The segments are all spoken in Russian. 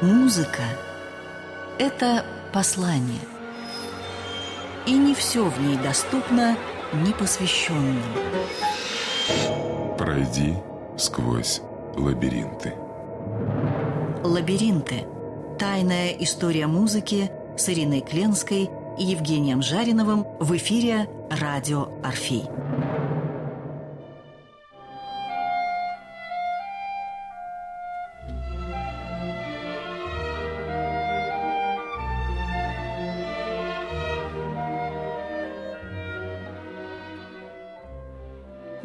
Музыка – это послание. И не все в ней доступно непосвященным. Пройди сквозь лабиринты. Лабиринты. Тайная история музыки с Ириной Кленской и Евгением Жариновым в эфире «Радио Орфей».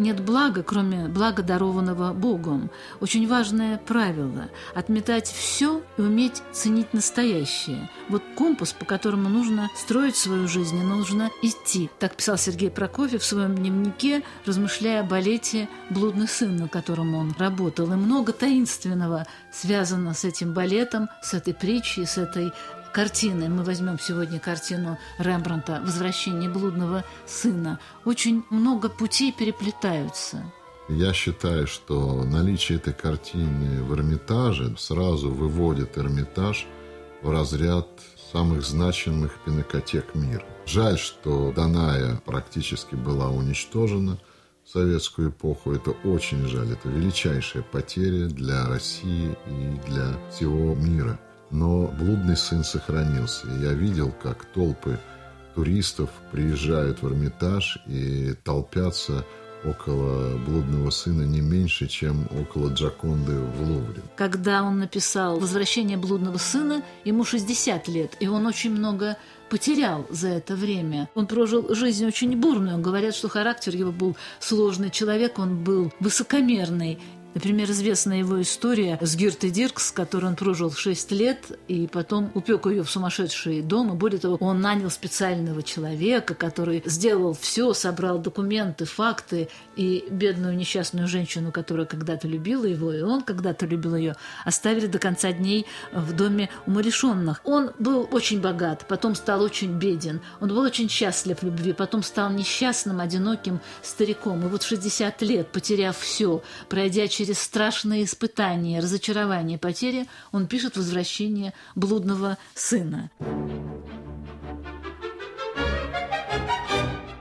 Нет блага, кроме блага, дарованного Богом. Очень важное правило – отметать все и уметь ценить настоящее. Вот компас, по которому нужно строить свою жизнь, нужно идти. Так писал Сергей Прокофьев в своем дневнике, размышляя о балете «Блудный сын», на котором он работал. И много таинственного связано с этим балетом, с этой притчей, с этой картины. Мы возьмем сегодня картину Рембранта «Возвращение блудного сына». Очень много путей переплетаются. Я считаю, что наличие этой картины в Эрмитаже сразу выводит Эрмитаж в разряд самых значимых пинокотек мира. Жаль, что Даная практически была уничтожена в советскую эпоху. Это очень жаль. Это величайшая потеря для России и для всего мира но блудный сын сохранился. я видел, как толпы туристов приезжают в Эрмитаж и толпятся около блудного сына не меньше, чем около Джаконды в Лувре. Когда он написал «Возвращение блудного сына», ему 60 лет, и он очень много потерял за это время. Он прожил жизнь очень бурную. Говорят, что характер его был сложный человек, он был высокомерный. Например, известна его история с Гиртой Диркс, с которой он прожил 6 лет, и потом упек ее в сумасшедший дом. И более того, он нанял специального человека, который сделал все, собрал документы, факты, и бедную несчастную женщину, которая когда-то любила его, и он когда-то любил ее, оставили до конца дней в доме умалишенных. Он был очень богат, потом стал очень беден. Он был очень счастлив в любви, потом стал несчастным, одиноким стариком. И вот 60 лет, потеряв все, пройдя через через страшные испытания, разочарования, потери, он пишет «Возвращение блудного сына».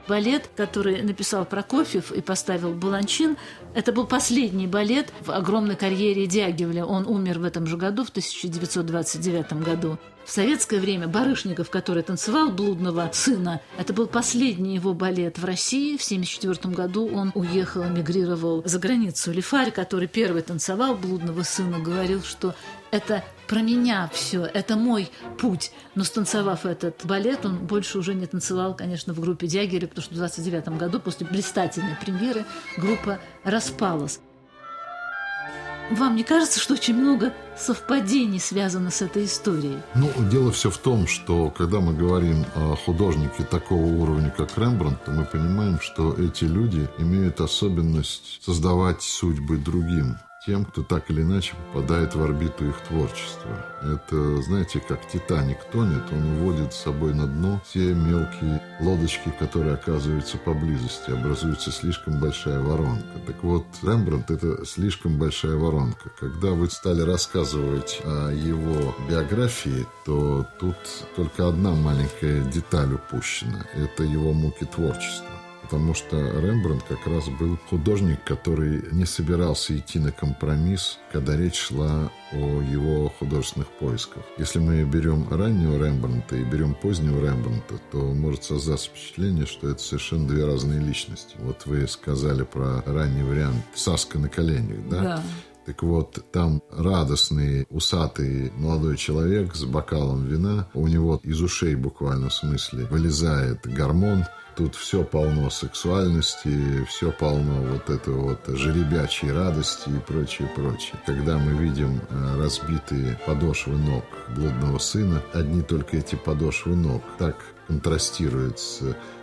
Балет, который написал Прокофьев и поставил Баланчин, это был последний балет в огромной карьере Дягилева. Он умер в этом же году, в 1929 году. В советское время Барышников, который танцевал «Блудного сына», это был последний его балет в России. В 1974 году он уехал, эмигрировал за границу. Лифарь, который первый танцевал «Блудного сына», говорил, что это про меня все, это мой путь. Но станцевав этот балет, он больше уже не танцевал, конечно, в группе Дягеря, потому что в 29 году, после блистательной премьеры, группа распалась. Вам не кажется, что очень много совпадений связано с этой историей? Ну, дело все в том, что когда мы говорим о художнике такого уровня, как Рембрандт, то мы понимаем, что эти люди имеют особенность создавать судьбы другим тем, кто так или иначе попадает в орбиту их творчества. Это, знаете, как Титаник тонет, он уводит с собой на дно все мелкие лодочки, которые оказываются поблизости, образуется слишком большая воронка. Так вот, Рембрандт – это слишком большая воронка. Когда вы стали рассказывать о его биографии, то тут только одна маленькая деталь упущена – это его муки творчества потому что Рембрандт как раз был художник, который не собирался идти на компромисс, когда речь шла о его художественных поисках. Если мы берем раннего Рембрандта и берем позднего Рембрандта, то может создаться впечатление, что это совершенно две разные личности. Вот вы сказали про ранний вариант «Саска на коленях», да? Да. Так вот, там радостный, усатый молодой человек с бокалом вина. У него из ушей буквально в смысле вылезает гормон – Тут все полно сексуальности, все полно вот этого вот жеребячей радости и прочее, прочее. Когда мы видим э, разбитые подошвы ног блудного сына, одни только эти подошвы ног так контрастируют с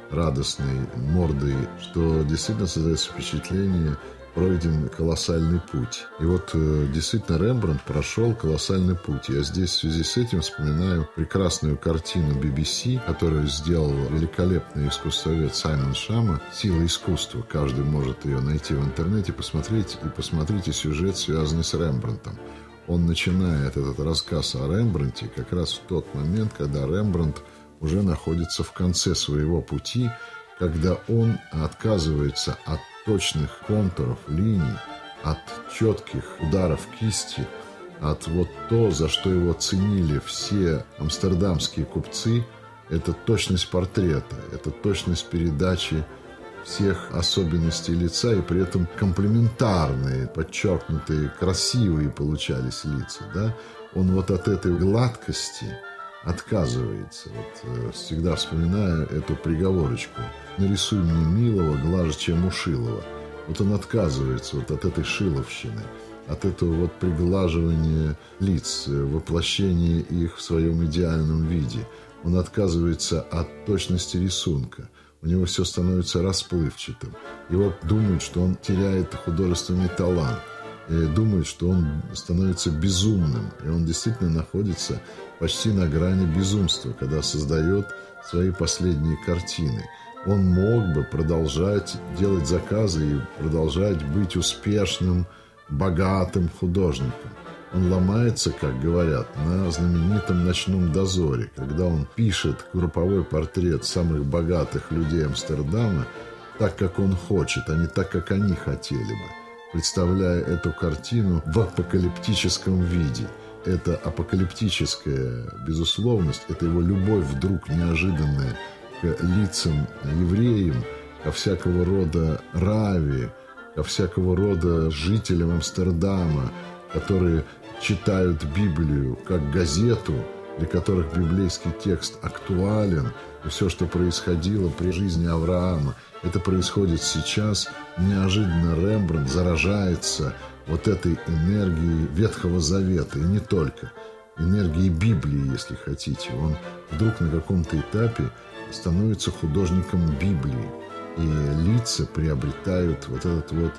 радостной мордой, что действительно создается впечатление пройден колоссальный путь. И вот э, действительно Рембрандт прошел колоссальный путь. Я здесь в связи с этим вспоминаю прекрасную картину BBC, которую сделал великолепный искусствовед Саймон Шама «Сила искусства». Каждый может ее найти в интернете, посмотреть и посмотрите сюжет, связанный с Рембрандтом. он начинает этот рассказ о Рембранте как раз в тот момент, когда Рембрандт уже находится в конце своего пути, когда он отказывается от точных контуров, линий, от четких ударов кисти, от вот то, за что его ценили все амстердамские купцы, это точность портрета, это точность передачи всех особенностей лица и при этом комплементарные, подчеркнутые, красивые получались лица. Да? Он вот от этой гладкости отказывается. Вот, э, всегда вспоминаю эту приговорочку. «Нарисуй мне милого, глаже, чем у Шилова». Вот он отказывается вот от этой шиловщины, от этого вот приглаживания лиц, воплощения их в своем идеальном виде. Он отказывается от точности рисунка – у него все становится расплывчатым. Вот думают, что он теряет художественный талант. И думают, что он становится безумным. И он действительно находится почти на грани безумства, когда создает свои последние картины. Он мог бы продолжать делать заказы и продолжать быть успешным, богатым художником. Он ломается, как говорят, на знаменитом «Ночном дозоре», когда он пишет групповой портрет самых богатых людей Амстердама так, как он хочет, а не так, как они хотели бы, представляя эту картину в апокалиптическом виде. Это апокалиптическая безусловность, это его любовь вдруг неожиданная к лицам евреям, ко всякого рода рави, ко всякого рода жителям Амстердама, которые читают Библию как газету, для которых библейский текст актуален, и все, что происходило при жизни Авраама, это происходит сейчас, неожиданно Рембрандт заражается вот этой энергией Ветхого Завета, и не только, энергией Библии, если хотите. Он вдруг на каком-то этапе становится художником Библии, и лица приобретают вот этот вот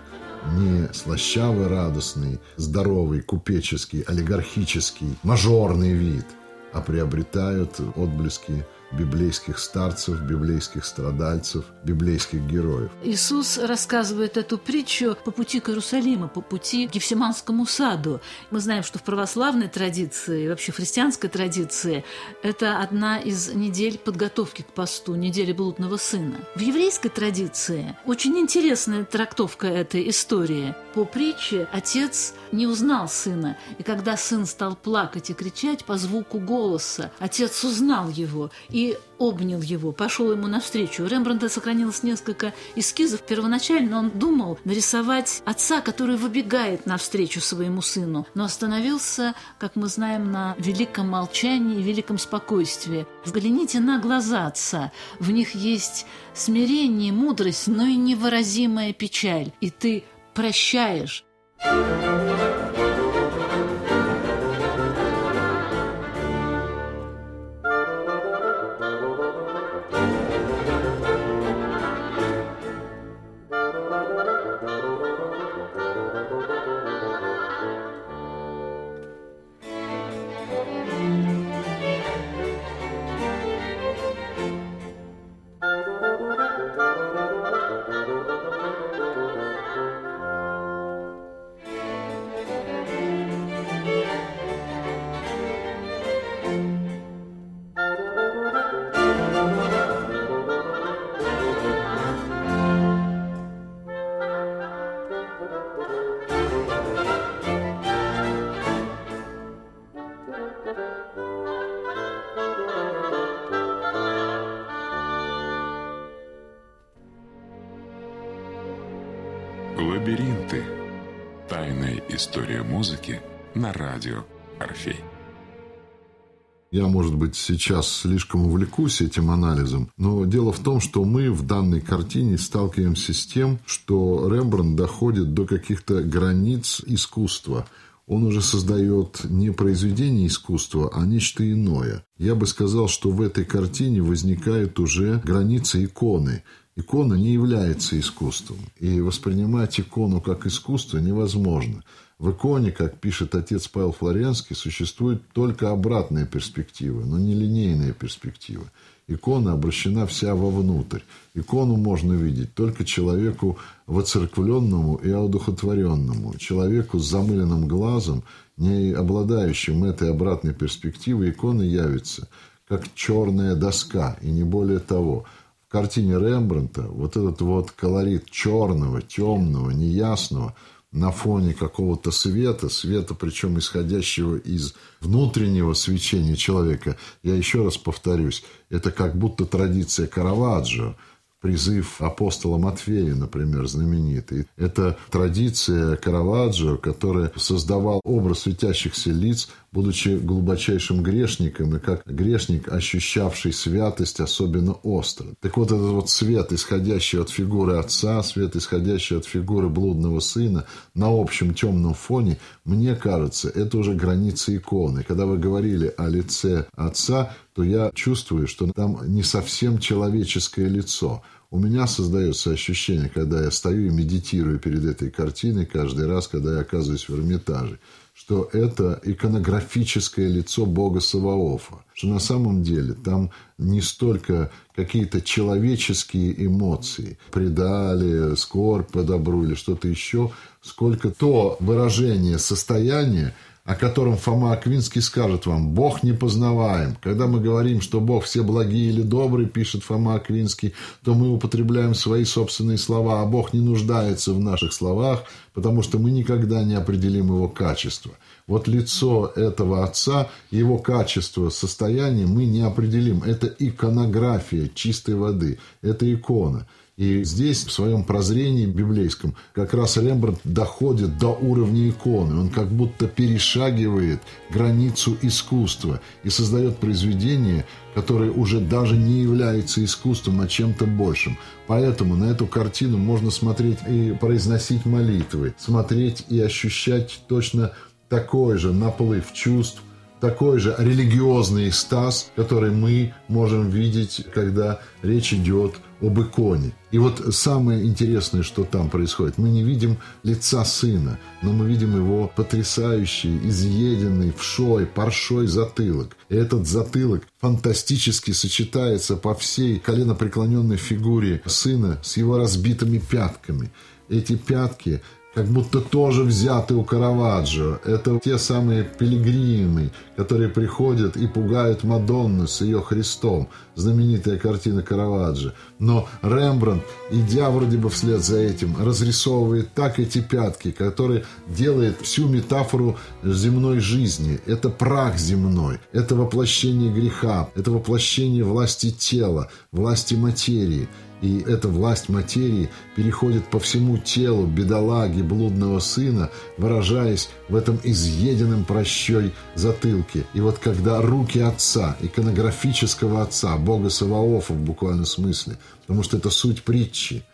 не слащавый, радостный, здоровый, купеческий, олигархический, мажорный вид, а приобретают отблески библейских старцев, библейских страдальцев, библейских героев. Иисус рассказывает эту притчу по пути к Иерусалиму, по пути к Гефсиманскому саду. Мы знаем, что в православной традиции, вообще в христианской традиции, это одна из недель подготовки к посту, недели блудного сына. В еврейской традиции очень интересная трактовка этой истории. По притче отец не узнал сына, и когда сын стал плакать и кричать по звуку голоса, отец узнал его и обнял его, пошел ему навстречу. У Рембрандта сохранилось несколько эскизов. Первоначально он думал нарисовать отца, который выбегает навстречу своему сыну, но остановился, как мы знаем, на великом молчании и великом спокойствии. Взгляните на глаза отца. В них есть смирение, мудрость, но и невыразимая печаль. И ты прощаешь. Лабиринты. Тайная история музыки на радио Орфей. Я, может быть, сейчас слишком увлекусь этим анализом, но дело в том, что мы в данной картине сталкиваемся с тем, что Рембрандт доходит до каких-то границ искусства. Он уже создает не произведение искусства, а нечто иное. Я бы сказал, что в этой картине возникает уже граница иконы – Икона не является искусством, и воспринимать икону как искусство невозможно. В иконе, как пишет отец Павел Флоренский, существует только обратная перспектива, но не линейная перспектива. Икона обращена вся вовнутрь. Икону можно видеть только человеку воцерквленному и одухотворенному, человеку с замыленным глазом, не обладающим этой обратной перспективой, икона явится как черная доска, и не более того. Картине Рембрандта вот этот вот колорит черного, темного, неясного – на фоне какого-то света, света, причем исходящего из внутреннего свечения человека, я еще раз повторюсь, это как будто традиция Караваджо – призыв апостола Матфея, например, знаменитый. Это традиция Караваджо, который создавал образ светящихся лиц, будучи глубочайшим грешником, и как грешник, ощущавший святость особенно остро. Так вот, этот вот свет, исходящий от фигуры отца, свет, исходящий от фигуры блудного сына, на общем темном фоне, мне кажется, это уже граница иконы. Когда вы говорили о лице отца, то я чувствую, что там не совсем человеческое лицо. У меня создается ощущение, когда я стою и медитирую перед этой картиной каждый раз, когда я оказываюсь в Эрмитаже, что это иконографическое лицо Бога Саваофа, что на самом деле там не столько какие-то человеческие эмоции, предали, скорбь по добру или что-то еще, сколько то выражение состояния, о котором Фома Аквинский скажет вам, Бог непознаваем. Когда мы говорим, что Бог все благие или добрые, пишет Фома Аквинский, то мы употребляем свои собственные слова, а Бог не нуждается в наших словах, потому что мы никогда не определим его качество. Вот лицо этого отца, его качество, состояние мы не определим. Это иконография чистой воды, это икона – и здесь, в своем прозрении библейском, как раз Рембрандт доходит до уровня иконы. Он как будто перешагивает границу искусства и создает произведение, которое уже даже не является искусством, а чем-то большим. Поэтому на эту картину можно смотреть и произносить молитвы, смотреть и ощущать точно такой же наплыв чувств, такой же религиозный экстаз, который мы можем видеть, когда речь идет об иконе. И вот самое интересное, что там происходит, мы не видим лица сына, но мы видим его потрясающий, изъеденный вшой, паршой затылок. И этот затылок фантастически сочетается по всей коленопреклоненной фигуре сына с его разбитыми пятками. Эти пятки как будто тоже взяты у Караваджо. Это те самые пилигримы, которые приходят и пугают Мадонну с ее Христом. Знаменитая картина Караваджо. Но Рембрандт, идя вроде бы вслед за этим, разрисовывает так эти пятки, которые делает всю метафору земной жизни. Это прах земной, это воплощение греха, это воплощение власти тела, власти материи. И эта власть материи переходит по всему телу бедолаги блудного сына, выражаясь в этом изъеденном прощой затылке. И вот когда руки отца, иконографического отца, бога Саваофа в буквальном смысле, потому что это суть притчи,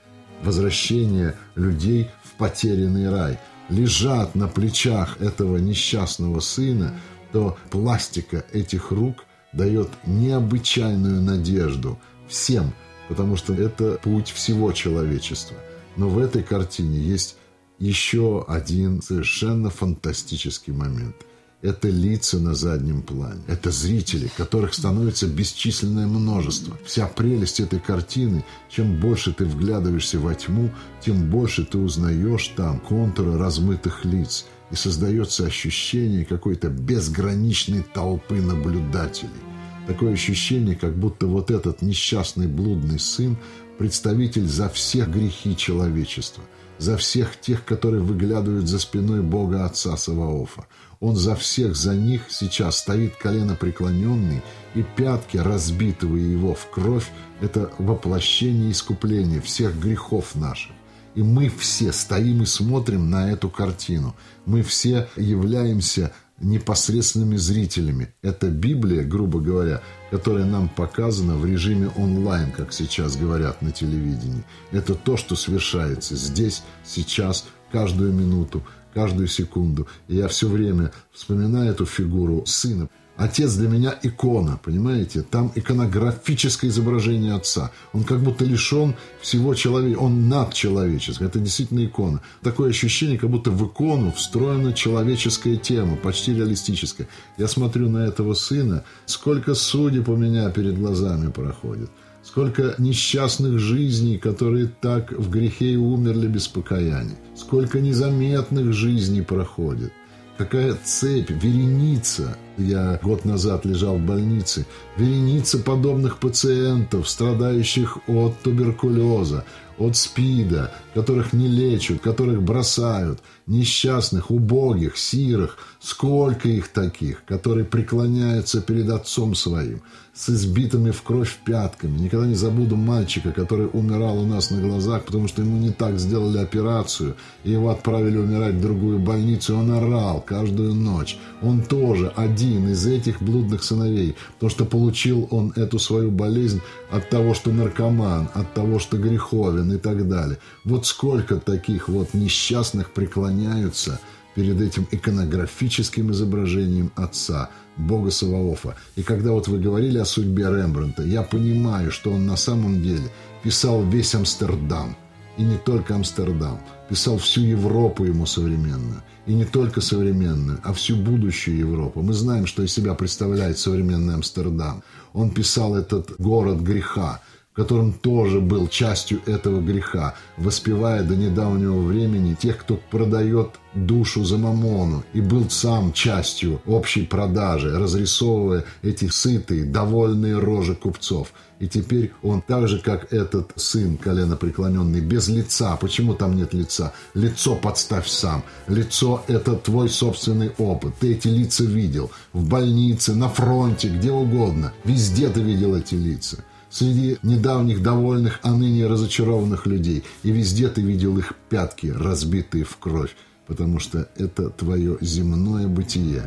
возвращение людей в потерянный рай, лежат на плечах этого несчастного сына, то пластика этих рук дает необычайную надежду всем, потому что это путь всего человечества. Но в этой картине есть еще один совершенно фантастический момент. Это лица на заднем плане. Это зрители, которых становится бесчисленное множество. Вся прелесть этой картины, чем больше ты вглядываешься во тьму, тем больше ты узнаешь там контуры размытых лиц. И создается ощущение какой-то безграничной толпы наблюдателей. Такое ощущение, как будто вот этот несчастный блудный сын – представитель за всех грехи человечества, за всех тех, которые выглядывают за спиной Бога Отца Саваофа. Он за всех за них сейчас стоит колено преклоненный, и пятки, разбитые его в кровь, это воплощение искупления всех грехов наших. И мы все стоим и смотрим на эту картину. Мы все являемся непосредственными зрителями. Это Библия, грубо говоря, которая нам показана в режиме онлайн, как сейчас говорят на телевидении. Это то, что совершается здесь, сейчас, каждую минуту, каждую секунду. И я все время вспоминаю эту фигуру сына. Отец для меня икона, понимаете? Там иконографическое изображение отца. Он как будто лишен всего человека, он надчеловеческий. Это действительно икона. Такое ощущение, как будто в икону встроена человеческая тема, почти реалистическая. Я смотрю на этого сына, сколько судеб у меня перед глазами проходит. Сколько несчастных жизней, которые так в грехе и умерли без покаяния. Сколько незаметных жизней проходит какая цепь, вереница. Я год назад лежал в больнице. Вереница подобных пациентов, страдающих от туберкулеза, от СПИДа, которых не лечат, которых бросают, несчастных, убогих, сирых. Сколько их таких, которые преклоняются перед отцом своим, с избитыми в кровь пятками. Никогда не забуду мальчика, который умирал у нас на глазах, потому что ему не так сделали операцию, и его отправили умирать в другую больницу, и он орал каждую ночь. Он тоже один из этих блудных сыновей, потому что получил он эту свою болезнь от того, что наркоман, от того, что греховен и так далее. Вот сколько таких вот несчастных преклоняются перед этим иконографическим изображением отца, Бога Саваофа. И когда вот вы говорили о судьбе Рембрандта, я понимаю, что он на самом деле писал весь Амстердам. И не только Амстердам. Писал всю Европу ему современную. И не только современную, а всю будущую Европу. Мы знаем, что из себя представляет современный Амстердам. Он писал этот город греха, которым тоже был частью этого греха, воспевая до недавнего времени тех, кто продает душу за мамону и был сам частью общей продажи, разрисовывая эти сытые, довольные рожи купцов. И теперь он так же, как этот сын колено преклоненный, без лица. Почему там нет лица? Лицо подставь сам. Лицо – это твой собственный опыт. Ты эти лица видел. В больнице, на фронте, где угодно. Везде ты видел эти лица среди недавних довольных, а ныне разочарованных людей. И везде ты видел их пятки, разбитые в кровь, потому что это твое земное бытие.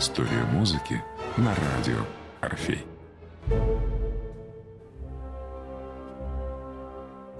История музыки на радио Орфей.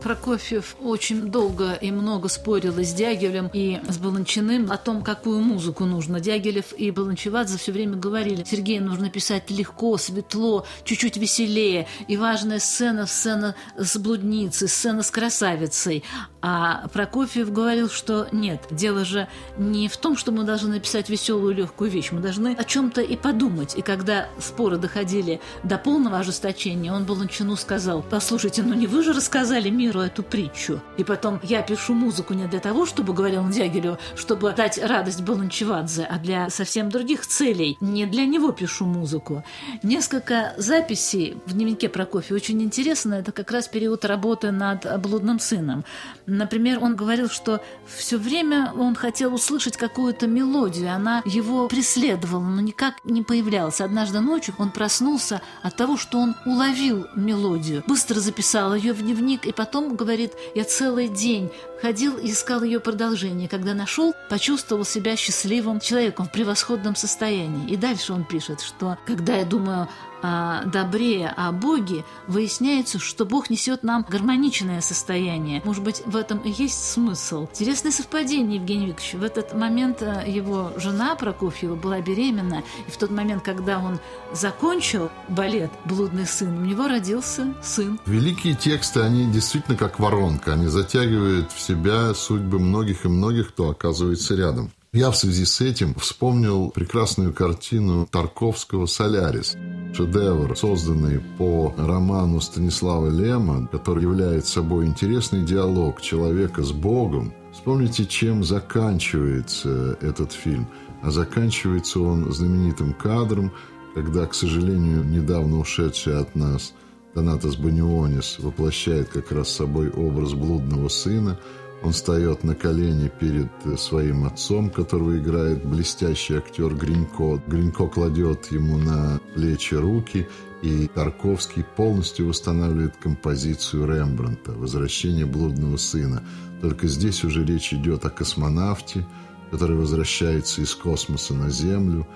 Прокофьев очень долго и много спорил с Дягилем, и с Баланчиным о том, какую музыку нужно. Дягилев и Баланчевадзе все время говорили, Сергею нужно писать легко, светло, чуть-чуть веселее. И важная сцена, сцена с блудницей, сцена с красавицей. А Прокофьев говорил, что нет, дело же не в том, что мы должны написать веселую легкую вещь, мы должны о чем-то и подумать. И когда споры доходили до полного ожесточения, он Баланчину сказал, послушайте, ну не вы же рассказали миру эту притчу. И потом, я пишу музыку не для того, чтобы, говорил он Дягилю, чтобы дать радость Баланчевадзе, а для совсем других целей. Не для него пишу музыку. Несколько записей в дневнике Прокофьева очень интересно. Это как раз период работы над «Блудным сыном». Например, он говорил, что все время он хотел услышать какую-то мелодию, она его преследовала, но никак не появлялась. Однажды ночью он проснулся от того, что он уловил мелодию, быстро записал ее в дневник, и потом, говорит, я целый день ходил и искал ее продолжение. Когда нашел, почувствовал себя счастливым человеком в превосходном состоянии. И дальше он пишет, что когда я думаю о добре, о Боге, выясняется, что Бог несет нам гармоничное состояние. Может быть, в этом и есть смысл. Интересное совпадение, Евгений Викторович. В этот момент э, его жена Прокофьева была беременна, и в тот момент, когда он закончил балет «Блудный сын», у него родился сын. Великие тексты, они действительно как воронка, они затягивают в себя судьбы многих и многих, кто оказывается рядом. Я в связи с этим вспомнил прекрасную картину Тарковского «Солярис». Шедевр, созданный по роману Станислава Лема, который является собой интересный диалог человека с Богом. Вспомните, чем заканчивается этот фильм. А заканчивается он знаменитым кадром, когда, к сожалению, недавно ушедший от нас Донатас Банионис воплощает как раз собой образ блудного сына – он встает на колени перед своим отцом, которого играет блестящий актер Гринько. Гринько кладет ему на плечи руки, и Тарковский полностью восстанавливает композицию Рембранта «Возвращение блудного сына». Только здесь уже речь идет о космонавте, который возвращается из космоса на Землю.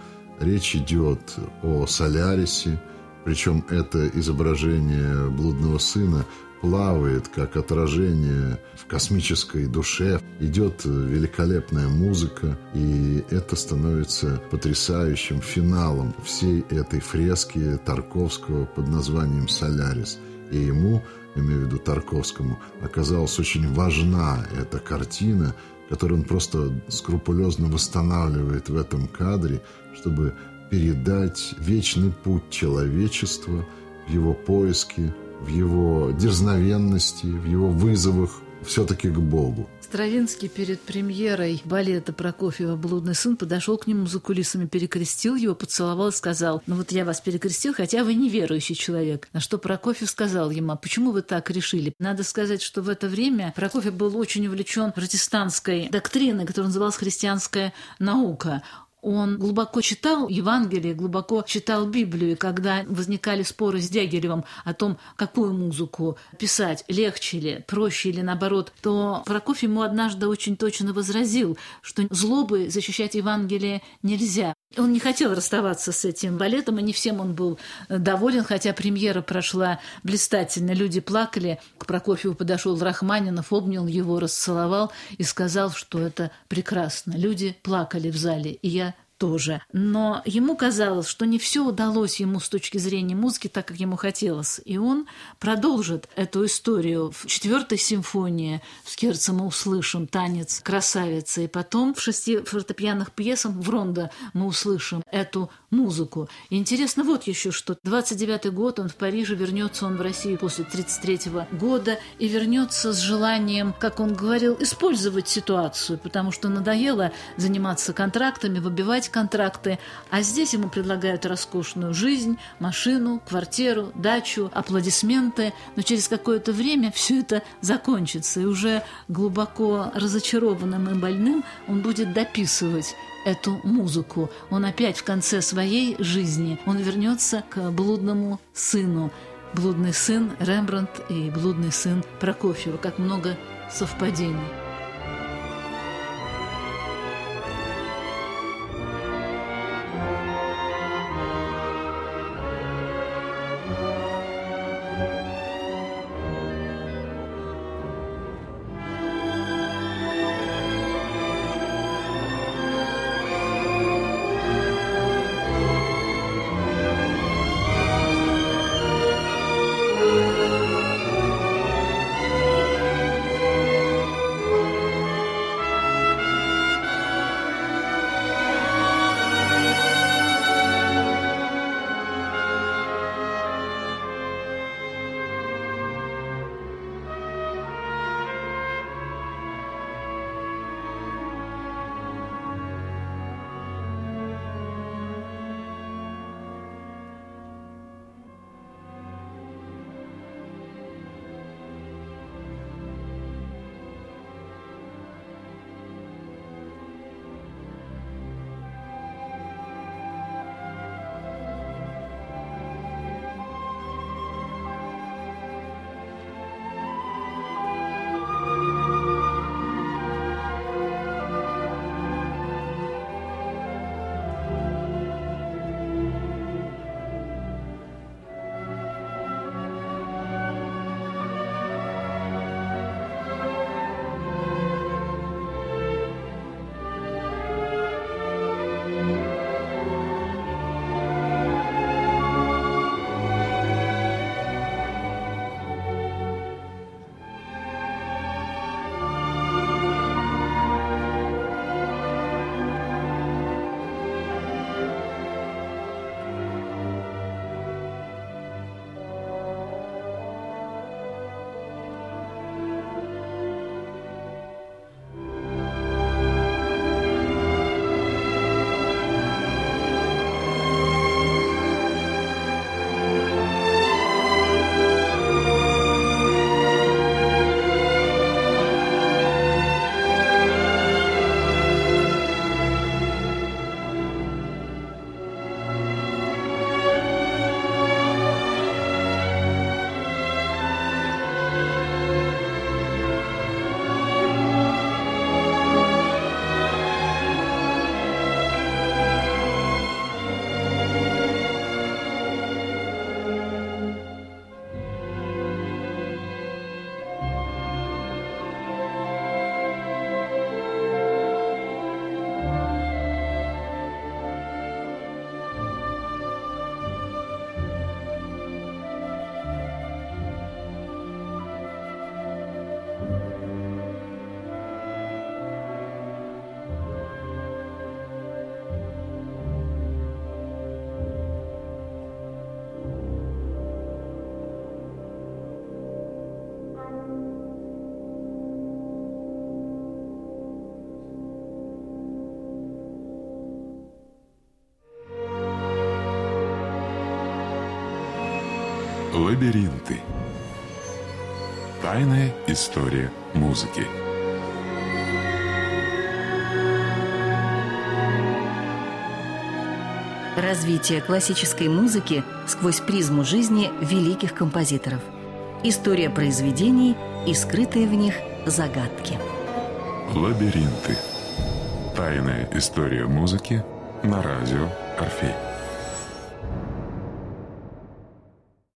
Речь идет о Солярисе, причем это изображение блудного сына плавает, как отражение в космической душе. Идет великолепная музыка, и это становится потрясающим финалом всей этой фрески Тарковского под названием «Солярис». И ему, имею в виду Тарковскому, оказалась очень важна эта картина, которую он просто скрупулезно восстанавливает в этом кадре, чтобы передать вечный путь человечества в его поиске в его дерзновенности, в его вызовах все-таки к Богу. Стравинский перед премьерой балета Прокофьева «Блудный сын» подошел к нему за кулисами, перекрестил его, поцеловал и сказал, ну вот я вас перекрестил, хотя вы неверующий человек. На что Прокофьев сказал ему, а почему вы так решили? Надо сказать, что в это время Прокофьев был очень увлечен протестантской доктриной, которая называлась христианская наука. Он глубоко читал Евангелие, глубоко читал Библию, и когда возникали споры с Дягилевым о том, какую музыку писать, легче ли, проще или наоборот, то Прокофьев ему однажды очень точно возразил, что злобы защищать Евангелие нельзя. Он не хотел расставаться с этим балетом, и не всем он был доволен, хотя премьера прошла блистательно. Люди плакали. К Прокофьеву подошел Рахманинов, обнял его, расцеловал и сказал, что это прекрасно. Люди плакали в зале, и я тоже. Но ему казалось, что не все удалось ему с точки зрения музыки так, как ему хотелось. И он продолжит эту историю. В четвертой симфонии в Керце мы услышим танец красавицы. И потом в шести фортепианных пьесах в Рондо мы услышим эту музыку. И интересно вот еще что. 29 год он в Париже, вернется он в Россию после 33 года и вернется с желанием, как он говорил, использовать ситуацию, потому что надоело заниматься контрактами, выбивать контракты, а здесь ему предлагают роскошную жизнь, машину, квартиру, дачу, аплодисменты, но через какое-то время все это закончится, и уже глубоко разочарованным и больным он будет дописывать эту музыку. Он опять в конце своей жизни, он вернется к блудному сыну. Блудный сын Рембрандт и блудный сын Прокофьева, как много совпадений. Лабиринты. Тайная история музыки. Развитие классической музыки сквозь призму жизни великих композиторов. История произведений и скрытые в них загадки. Лабиринты. Тайная история музыки на радио Орфей.